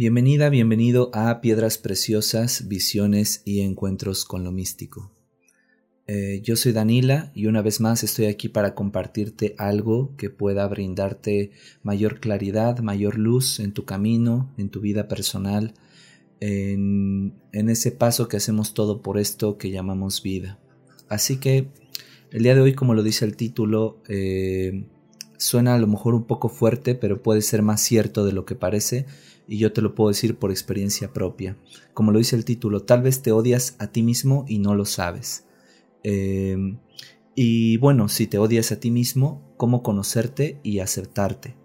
Bienvenida, bienvenido a Piedras Preciosas, Visiones y Encuentros con lo Místico. Eh, yo soy Danila y una vez más estoy aquí para compartirte algo que pueda brindarte mayor claridad, mayor luz en tu camino, en tu vida personal, en, ese paso que hacemos todo por esto que llamamos vida. Así que el día de hoy, como lo dice el título, eh, suena a lo mejor un poco fuerte, pero puede ser más cierto de lo que parece y yo te lo puedo decir por experiencia propia. Como lo dice el título, tal vez te odias a ti mismo y no lo sabes. Em, y bueno, si te odias a ti mismo, ¿cómo conocerte y aceptarte?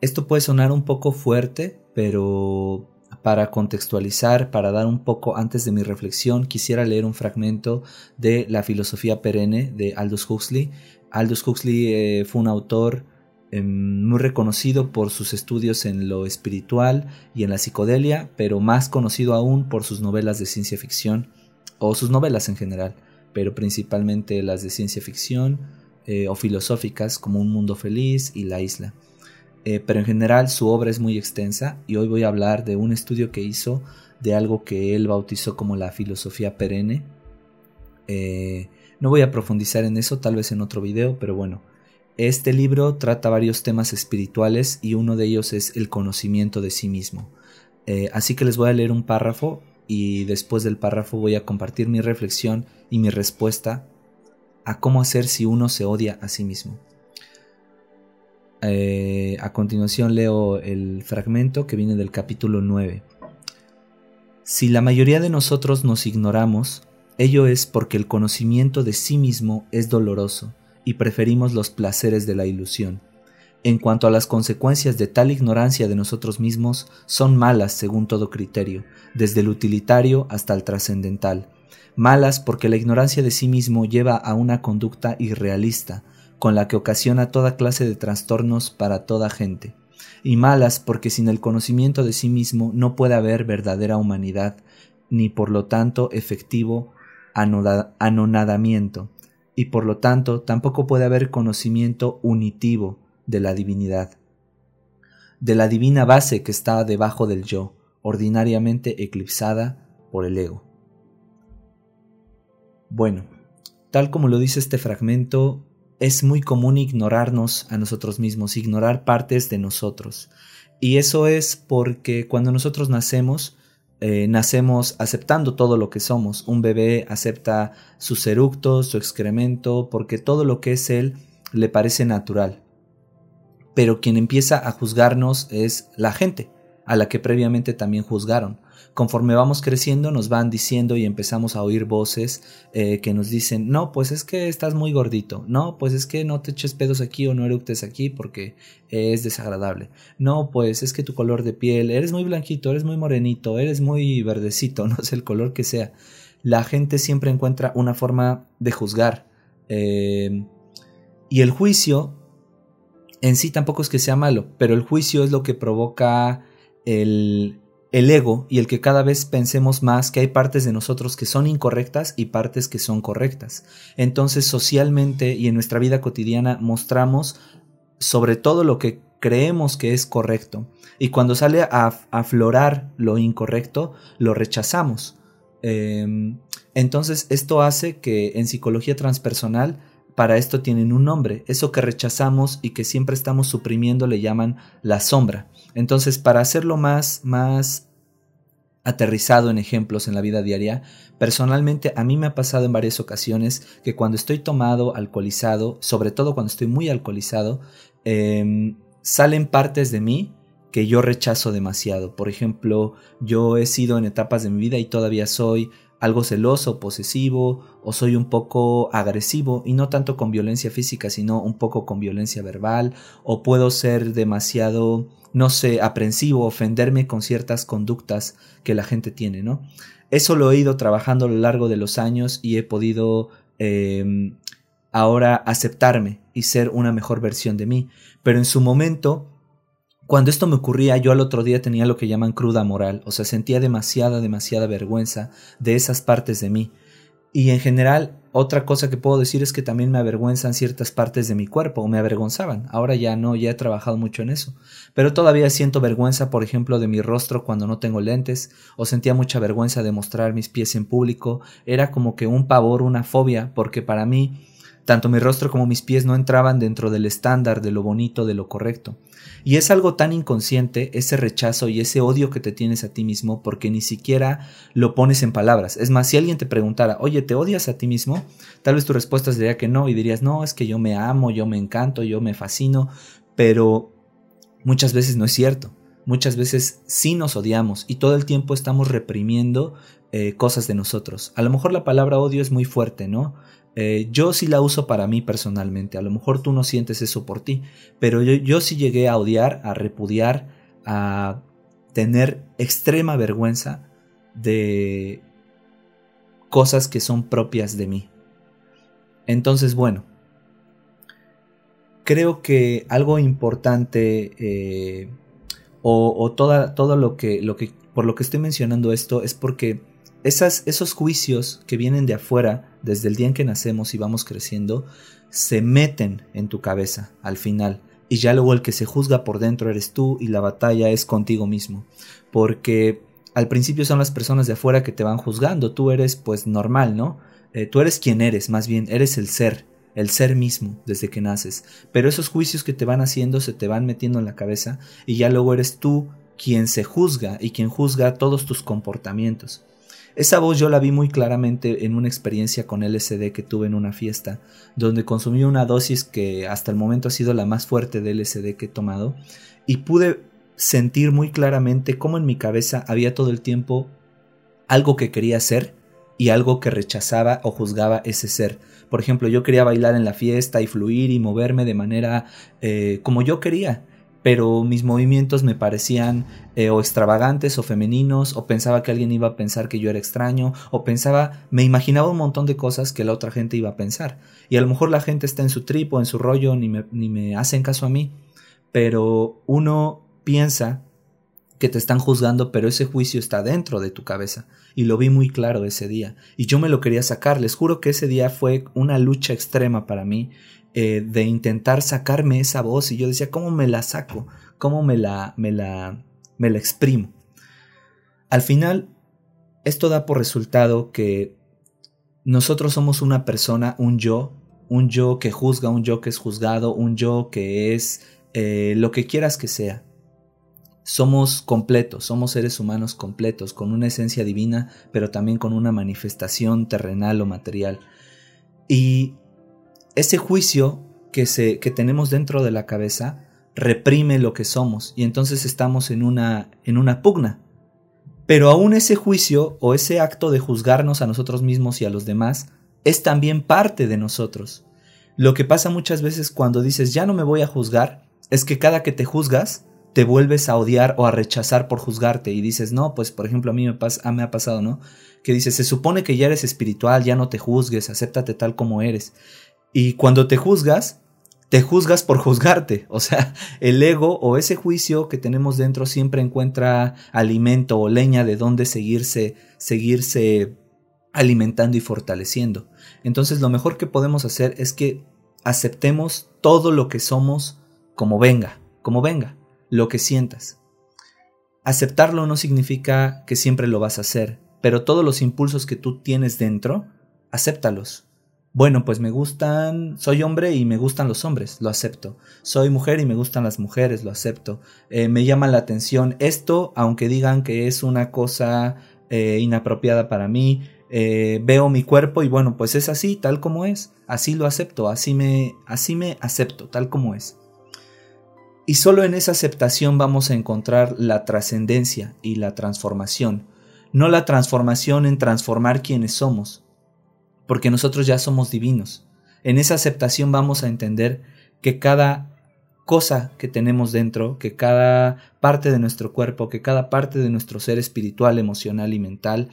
Esto puede sonar un poco fuerte, pero para contextualizar, para dar un poco antes de mi reflexión, quisiera leer un fragmento de La filosofía perenne de Aldous Huxley. Aldous Huxley eh, fue un autor Em, muy reconocido por sus estudios en lo espiritual y en la psicodelia, pero más conocido aún por sus novelas de ciencia ficción, o sus novelas en general, pero principalmente las de ciencia ficción eh, o filosóficas como Un Mundo Feliz y La Isla. Eh, pero en general su obra es muy extensa y hoy voy a hablar de un estudio que hizo de algo que él bautizó como la filosofía perenne. No voy a profundizar en eso, tal vez en otro video, pero bueno, este libro trata varios temas espirituales y uno de ellos es el conocimiento de sí mismo. Eh, así que les voy a leer un párrafo y después del párrafo voy a compartir mi reflexión y mi respuesta a cómo hacer si uno se odia a sí mismo. Eh, a continuación leo el fragmento que viene del capítulo 9. Si la mayoría de nosotros nos ignoramos, ello es porque el conocimiento de sí mismo es doloroso y preferimos los placeres de la ilusión. En cuanto a las consecuencias de tal ignorancia de nosotros mismos, son malas según todo criterio, desde el utilitario hasta el trascendental. Malas porque la ignorancia de sí mismo lleva a una conducta irrealista, con la que ocasiona toda clase de trastornos para toda gente. Y malas porque sin el conocimiento de sí mismo no puede haber verdadera humanidad, ni por lo tanto efectivo anonadamiento, y por lo tanto tampoco puede haber conocimiento unitivo de la divinidad, de la divina base que está debajo del yo, ordinariamente eclipsada por el ego. Bueno, tal como lo dice este fragmento, es muy común ignorarnos a nosotros mismos, ignorar partes de nosotros. Y eso es porque cuando nosotros nacemos, eh, nacemos aceptando todo lo que somos. Un bebé acepta sus eructos, su excremento, porque todo lo que es él le parece natural. Pero quien empieza a juzgarnos es la gente, a la que previamente también juzgaron. Conforme vamos creciendo nos van diciendo y empezamos a oír voces eh, que nos dicen, no, pues es que estás muy gordito, no, pues es que no te eches pedos aquí o no eructes aquí porque es desagradable, no, pues es que tu color de piel, eres muy blanquito, eres muy morenito, eres muy verdecito, no sé el color que sea. La gente siempre encuentra una forma de juzgar. Eh, y el juicio en sí tampoco es que sea malo, pero el juicio es lo que provoca el, el ego y el que cada vez pensemos más que hay partes de nosotros que son incorrectas y partes que son correctas. Entonces socialmente y en nuestra vida cotidiana mostramos sobre todo lo que creemos que es correcto. Y cuando sale a aflorar lo incorrecto, lo rechazamos. Em, entonces esto hace que en psicología transpersonal para esto tienen un nombre. Eso que rechazamos y que siempre estamos suprimiendo le llaman la sombra. Entonces, para hacerlo más, más aterrizado en ejemplos en la vida diaria, personalmente a mí me ha pasado en varias ocasiones que cuando estoy tomado, alcoholizado, sobre todo cuando estoy muy alcoholizado, em, salen partes de mí que yo rechazo demasiado. Por ejemplo, yo he sido en etapas de mi vida y todavía soy algo celoso, posesivo, o soy un poco agresivo, y no tanto con violencia física, sino un poco con violencia verbal, o puedo ser demasiado, no sé, aprensivo, ofenderme con ciertas conductas que la gente tiene, ¿no? Eso lo he ido trabajando a lo largo de los años y he podido em, ahora aceptarme y ser una mejor versión de mí. Pero en su momento cuando esto me ocurría, yo al otro día tenía lo que llaman cruda moral, o sea, sentía demasiada, demasiada vergüenza de esas partes de mí. Y en general, otra cosa que puedo decir es que también me avergüenzan ciertas partes de mi cuerpo, o me avergonzaban. Ahora ya no, ya he trabajado mucho en eso. Pero todavía siento vergüenza, por ejemplo, de mi rostro cuando no tengo lentes, o sentía mucha vergüenza de mostrar mis pies en público. Era como que un pavor, una fobia, porque para mí tanto mi rostro como mis pies no entraban dentro del estándar de lo bonito, de lo correcto. Y es algo tan inconsciente ese rechazo y ese odio que te tienes a ti mismo porque ni siquiera lo pones en palabras. Es más, si alguien te preguntara, oye, ¿te odias a ti mismo? Tal vez tu respuesta sería que no y dirías, no, es que yo me amo, yo me encanto, yo me fascino, pero muchas veces no es cierto. Muchas veces sí nos odiamos y todo el tiempo estamos reprimiendo eh, cosas de nosotros. A lo mejor la palabra odio es muy fuerte, ¿no? Eh, yo sí la uso para mí personalmente, a lo mejor tú no sientes eso por ti, pero yo, yo sí llegué a odiar, a repudiar, a tener extrema vergüenza de cosas que son propias de mí. Entonces, bueno, creo que algo importante eh, o, toda, todo lo que, lo que, por lo que estoy mencionando esto es porque esas, esos juicios que vienen de afuera, desde el día en que nacemos y vamos creciendo, se meten en tu cabeza al final. Y ya luego el que se juzga por dentro eres tú y la batalla es contigo mismo. Porque al principio son las personas de afuera que te van juzgando. Tú eres pues normal, ¿no? Eh, tú eres quien eres, más bien, eres el ser, el ser mismo desde que naces. Pero esos juicios que te van haciendo se te van metiendo en la cabeza y ya luego eres tú quien se juzga y quien juzga todos tus comportamientos. Esa voz yo la vi muy claramente en una experiencia con LSD que tuve en una fiesta, donde consumí una dosis que hasta el momento ha sido la más fuerte de LSD que he tomado, y pude sentir muy claramente cómo en mi cabeza había todo el tiempo algo que quería ser y algo que rechazaba o juzgaba ese ser. Por ejemplo, yo quería bailar en la fiesta y fluir y moverme de manera eh, como yo quería pero mis movimientos me parecían eh, o extravagantes o femeninos, o pensaba que alguien iba a pensar que yo era extraño, o pensaba, me imaginaba un montón de cosas que la otra gente iba a pensar. Y a lo mejor la gente está en su trip o en su rollo, ni me, ni me hacen caso a mí, pero uno piensa que te están juzgando, pero ese juicio está dentro de tu cabeza. Y lo vi muy claro ese día. Y yo me lo quería sacar. Les juro que ese día fue una lucha extrema para mí. Eh, de intentar sacarme esa voz y yo decía, ¿cómo me la saco? ¿Cómo me la, me la, me la exprimo? Al final, esto da por resultado que nosotros somos una persona, un yo, un yo que juzga, un yo que es juzgado, un yo que es eh, lo que quieras que sea. Somos completos, somos seres humanos completos, con una esencia divina, pero también con una manifestación terrenal o material. Y ese juicio que, se, que tenemos dentro de la cabeza reprime lo que somos y entonces estamos en una, en una pugna. Pero aún ese juicio o ese acto de juzgarnos a nosotros mismos y a los demás es también parte de nosotros. Lo que pasa muchas veces cuando dices ya no me voy a juzgar es que cada que te juzgas te vuelves a odiar o a rechazar por juzgarte y dices no, pues por ejemplo a mí me, me ha pasado, ¿no? Que dices se supone que ya eres espiritual, ya no te juzgues, acéptate tal como eres. Y cuando te juzgas, te juzgas por juzgarte. O sea, el ego o ese juicio que tenemos dentro siempre encuentra alimento o leña de donde seguirse, seguirse alimentando y fortaleciendo. Entonces lo mejor que podemos hacer es que aceptemos todo lo que somos como venga, como venga, lo que sientas. Aceptarlo no significa que siempre lo vas a hacer, pero todos los impulsos que tú tienes dentro, acéptalos bueno, pues me gustan, soy hombre y me gustan los hombres, lo acepto. Soy mujer y me gustan las mujeres, lo acepto. Eh, me llama la atención esto, aunque digan que es una cosa eh, inapropiada para mí. Eh, veo mi cuerpo y bueno, pues es así, tal como es. Así lo acepto, así me, así me acepto, tal como es. Y solo en esa aceptación vamos a encontrar la trascendencia y la transformación. No la transformación en transformar quienes somos, porque nosotros ya somos divinos. En esa aceptación vamos a entender que cada cosa que tenemos dentro, que cada parte de nuestro cuerpo, que cada parte de nuestro ser espiritual, emocional y mental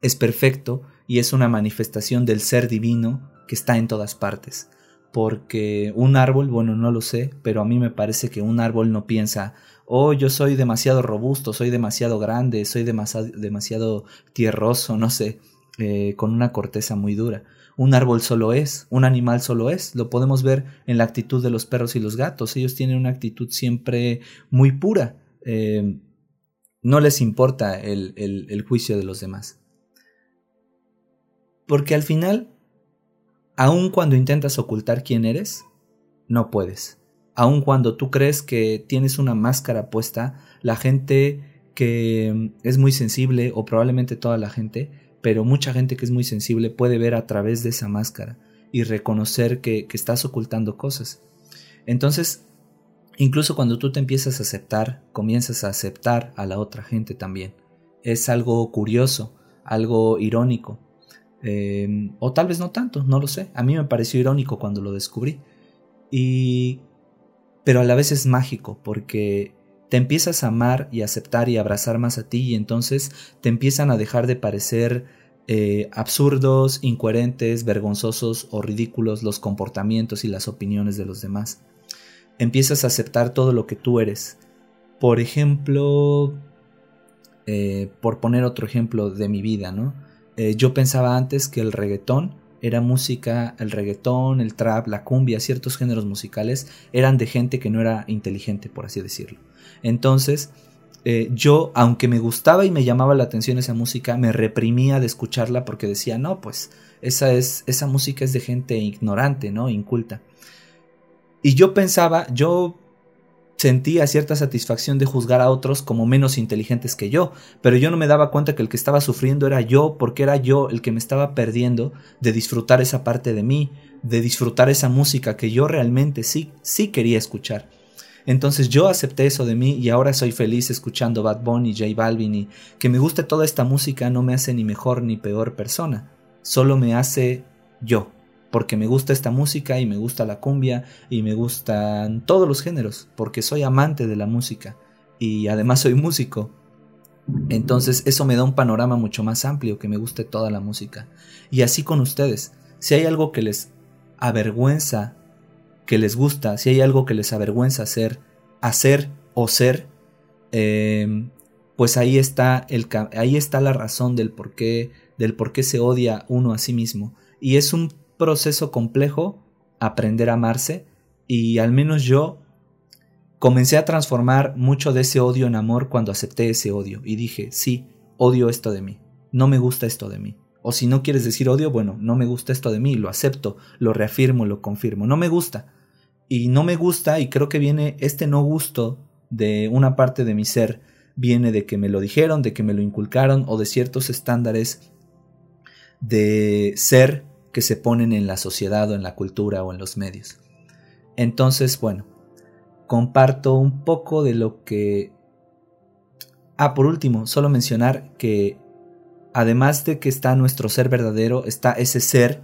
es perfecto y es una manifestación del ser divino que está en todas partes. Porque un árbol, bueno, no lo sé, pero a mí me parece que un árbol no piensa, oh, yo soy demasiado robusto, soy demasiado grande, soy demasiado, demasiado tierroso, no sé. Eh, con una corteza muy dura. Un árbol solo es, un animal solo es. Lo podemos ver en la actitud de los perros y los gatos. Ellos tienen una actitud siempre muy pura. Eh, no les importa el, el juicio de los demás. Porque al final, aun cuando intentas ocultar quién eres, no puedes. Aun cuando tú crees que tienes una máscara puesta, la gente que es muy sensible, o probablemente toda la gente, pero mucha gente que es muy sensible puede ver a través de esa máscara y reconocer que, estás ocultando cosas. Entonces, incluso cuando tú te empiezas a aceptar, comienzas a aceptar a la otra gente también. Es algo curioso, algo irónico. Em, o tal vez no tanto, no lo sé. A mí me pareció irónico cuando lo descubrí. Y... Pero a la vez es mágico porque te empiezas a amar y aceptar y abrazar más a ti y entonces te empiezan a dejar de parecer eh, absurdos, incoherentes, vergonzosos o ridículos los comportamientos y las opiniones de los demás. Empiezas a aceptar todo lo que tú eres. Por ejemplo, eh, por poner otro ejemplo de mi vida, ¿no? Eh, yo pensaba antes que el reggaetón era música, el reggaetón, el trap, la cumbia, ciertos géneros musicales eran de gente que no era inteligente, por así decirlo. Entonces, eh, yo, aunque me gustaba y me llamaba la atención esa música, me reprimía de escucharla porque decía, no, pues esa, es, esa música es de gente ignorante, ¿no? Inculta. Y yo pensaba, yo sentía cierta satisfacción de juzgar a otros como menos inteligentes que yo, pero yo no me daba cuenta que el que estaba sufriendo era yo, porque era yo el que me estaba perdiendo de disfrutar esa parte de mí, de disfrutar esa música que yo realmente sí, sí quería escuchar. Entonces yo acepté eso de mí y ahora soy feliz escuchando Bad Bunny, J Balvin y que me guste toda esta música no me hace ni mejor ni peor persona, solo me hace yo, porque me gusta esta música y me gusta la cumbia y me gustan todos los géneros, porque soy amante de la música y además soy músico. Entonces eso me da un panorama mucho más amplio, que me guste toda la música. Y así con ustedes, si hay algo que les avergüenza que les gusta, si hay algo que les avergüenza hacer, hacer o ser, em, pues ahí está, el, ahí está la razón del por, qué, del por qué se odia uno a sí mismo. Y es un proceso complejo aprender a amarse y al menos yo comencé a transformar mucho de ese odio en amor cuando acepté ese odio y dije, sí, odio esto de mí, no me gusta esto de mí. O si no quieres decir odio, bueno, no me gusta esto de mí, lo acepto, lo reafirmo, lo confirmo, no me gusta, y no me gusta y creo que viene este no gusto de una parte de mi ser, viene de que me lo dijeron, de que me lo inculcaron o de ciertos estándares de ser que se ponen en la sociedad o en la cultura o en los medios. Entonces, bueno, comparto un poco de lo que... Ah, por último, solo mencionar que además de que está nuestro ser verdadero, está ese ser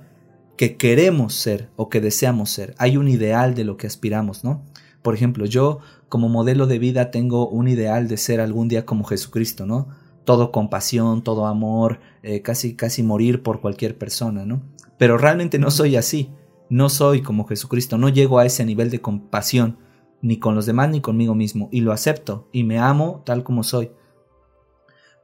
que queremos ser o que deseamos ser. Hay un ideal de lo que aspiramos, ¿no? Por ejemplo, yo como modelo de vida tengo un ideal de ser algún día como Jesucristo, ¿no? Todo compasión, todo amor, eh, casi, casi morir por cualquier persona, ¿no? Pero realmente no soy así, no soy como Jesucristo, no llego a ese nivel de compasión, ni con los demás ni conmigo mismo, y lo acepto, y me amo tal como soy.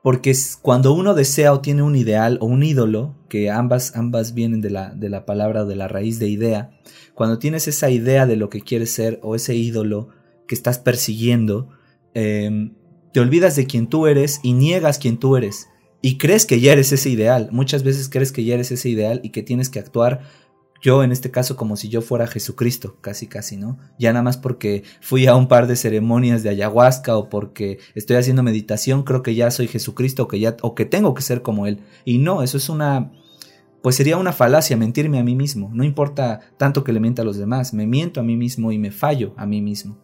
Porque cuando uno desea o tiene un ideal o un ídolo, que ambas, ambas vienen de la, de la palabra o de la raíz de idea, cuando tienes esa idea de lo que quieres ser o ese ídolo que estás persiguiendo, em, te olvidas de quién tú eres y niegas quién tú eres. Y crees que ya eres ese ideal. Muchas veces crees que ya eres ese ideal y que tienes que actuar yo en este caso como si yo fuera Jesucristo, casi casi, ¿no? Ya nada más porque fui a un par de ceremonias de ayahuasca o porque estoy haciendo meditación, creo que ya soy Jesucristo o que ya o que tengo que ser como él. Y no, eso es una pues sería una falacia mentirme a mí mismo. No importa tanto que le mienta a los demás, me miento a mí mismo y me fallo a mí mismo.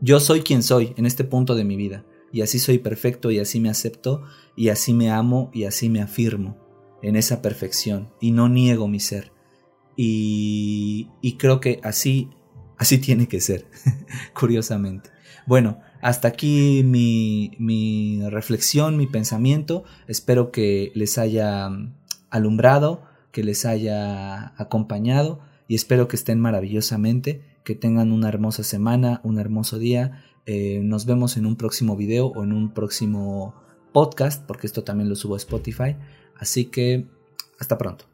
Yo soy quien soy en este punto de mi vida y así soy perfecto y así me acepto y así me amo y así me afirmo en esa perfección y no niego mi ser. Y, creo que así, así tiene que ser, curiosamente. Bueno, hasta aquí mi, mi, reflexión, mi pensamiento. Espero que les haya alumbrado, que les haya acompañado y espero que estén maravillosamente, que tengan una hermosa semana, un hermoso día. Eh, nos vemos en un próximo video o en un próximo podcast, porque esto también lo subo a Spotify. Así que hasta pronto.